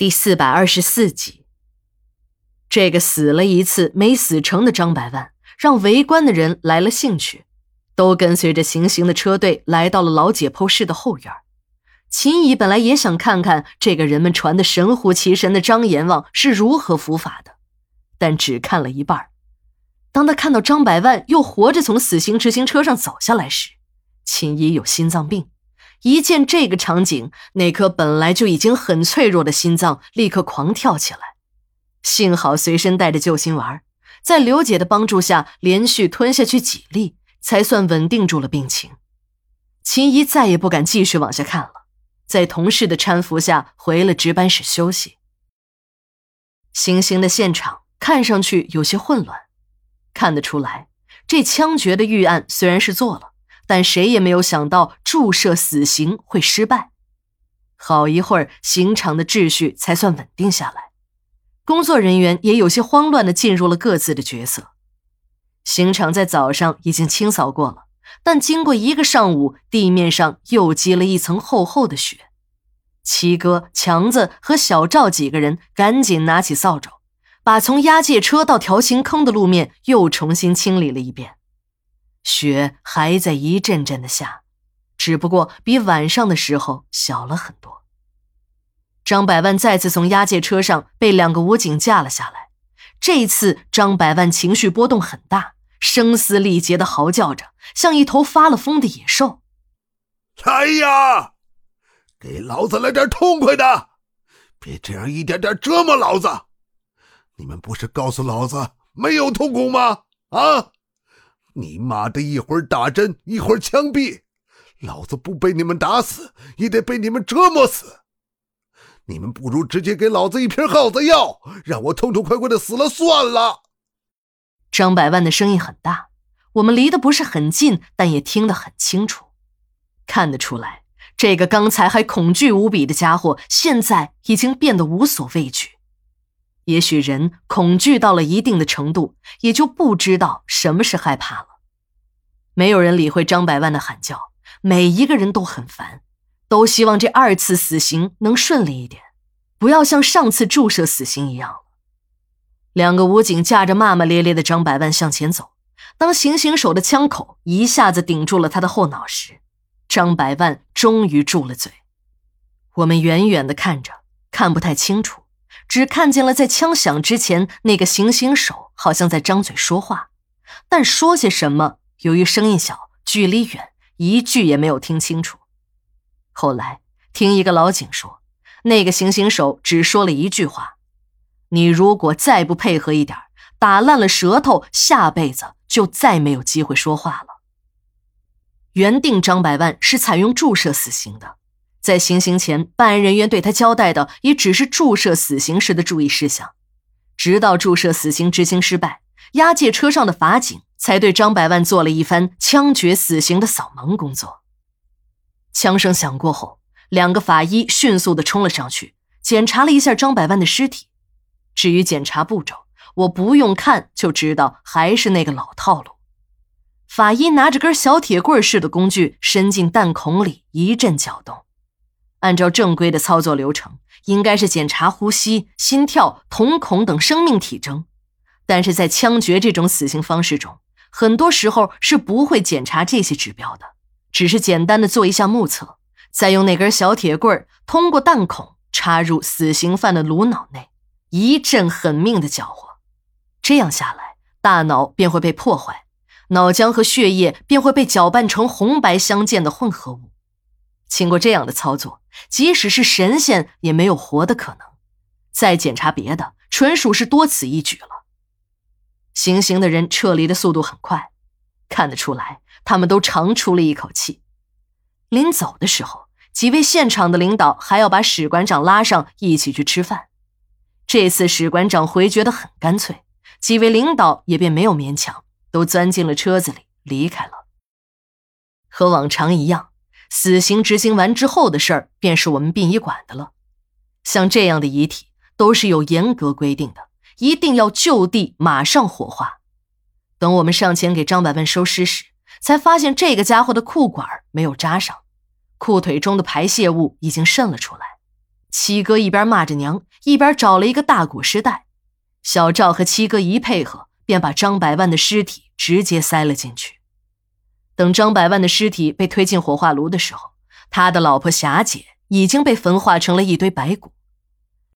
第四百二十四集，这个死了一次没死成的张百万，让围观的人来了兴趣，都跟随着行刑的车队来到了老解剖室的后院。秦乙本来也想看看这个人们传的神乎其神的张阎王是如何伏法的，但只看了一半。当他看到张百万又活着从死刑执行车上走下来时，秦乙有心脏病。一见这个场景，那颗本来就已经很脆弱的心脏立刻狂跳起来。幸好随身带着救心丸，在刘姐的帮助下，连续吞下去几粒，才算稳定住了病情。秦怡再也不敢继续往下看了，在同事的搀扶下回了值班室休息。行刑的现场看上去有些混乱，看得出来，这枪决的预案虽然是做了。但谁也没有想到注射死刑会失败。好一会儿，刑场的秩序才算稳定下来，工作人员也有些慌乱的进入了各自的角色。刑场在早上已经清扫过了，但经过一个上午，地面上又积了一层厚厚的雪。七哥、强子和小赵几个人赶紧拿起扫帚，把从押解车到条形坑的路面又重新清理了一遍。雪还在一阵阵的下，只不过比晚上的时候小了很多。张百万再次从押解车上被两个武警架了下来，这次张百万情绪波动很大，声嘶力竭的嚎叫着，像一头发了疯的野兽：“来呀，给老子来点痛快的，别这样一点点折磨老子！你们不是告诉老子没有痛苦吗？啊！”你妈的，一会儿打针，一会儿枪毙，老子不被你们打死，也得被你们折磨死。你们不如直接给老子一瓶耗子药，让我痛痛快快的死了算了。张百万的声音很大，我们离得不是很近，但也听得很清楚。看得出来，这个刚才还恐惧无比的家伙，现在已经变得无所畏惧。也许人恐惧到了一定的程度，也就不知道什么是害怕了。没有人理会张百万的喊叫，每一个人都很烦，都希望这二次死刑能顺利一点，不要像上次注射死刑一样。两个武警架着骂骂咧咧的张百万向前走，当行刑手的枪口一下子顶住了他的后脑时，张百万终于住了嘴。我们远远的看着，看不太清楚。只看见了在枪响之前，那个行刑手好像在张嘴说话，但说些什么，由于声音小，距离远，一句也没有听清楚。后来听一个老警说，那个行刑手只说了一句话：“你如果再不配合一点，打烂了舌头，下辈子就再没有机会说话了。”原定张百万是采用注射死刑的。在行刑前，办案人员对他交代的也只是注射死刑时的注意事项。直到注射死刑执行失败，押解车上的法警才对张百万做了一番枪决死刑的扫盲工作。枪声响过后，两个法医迅速地冲了上去，检查了一下张百万的尸体。至于检查步骤，我不用看就知道，还是那个老套路。法医拿着根小铁棍似的工具，伸进弹孔里，一阵搅动。按照正规的操作流程，应该是检查呼吸、心跳、瞳孔等生命体征，但是在枪决这种死刑方式中，很多时候是不会检查这些指标的，只是简单的做一下目测，再用那根小铁棍通过弹孔插入死刑犯的颅脑内，一阵狠命的搅和，这样下来，大脑便会被破坏，脑浆和血液便会被搅拌成红白相间的混合物。经过这样的操作，即使是神仙也没有活的可能。再检查别的，纯属是多此一举了。行刑的人撤离的速度很快，看得出来，他们都长出了一口气。临走的时候，几位现场的领导还要把史馆长拉上一起去吃饭。这次史馆长回绝的很干脆，几位领导也便没有勉强，都钻进了车子里离开了。和往常一样。死刑执行完之后的事儿，便是我们殡仪馆的了。像这样的遗体都是有严格规定的，一定要就地马上火化。等我们上前给张百万收尸时，才发现这个家伙的裤管没有扎上，裤腿中的排泄物已经渗了出来。七哥一边骂着娘，一边找了一个大裹尸袋。小赵和七哥一配合，便把张百万的尸体直接塞了进去。等张百万的尸体被推进火化炉的时候，他的老婆霞姐已经被焚化成了一堆白骨。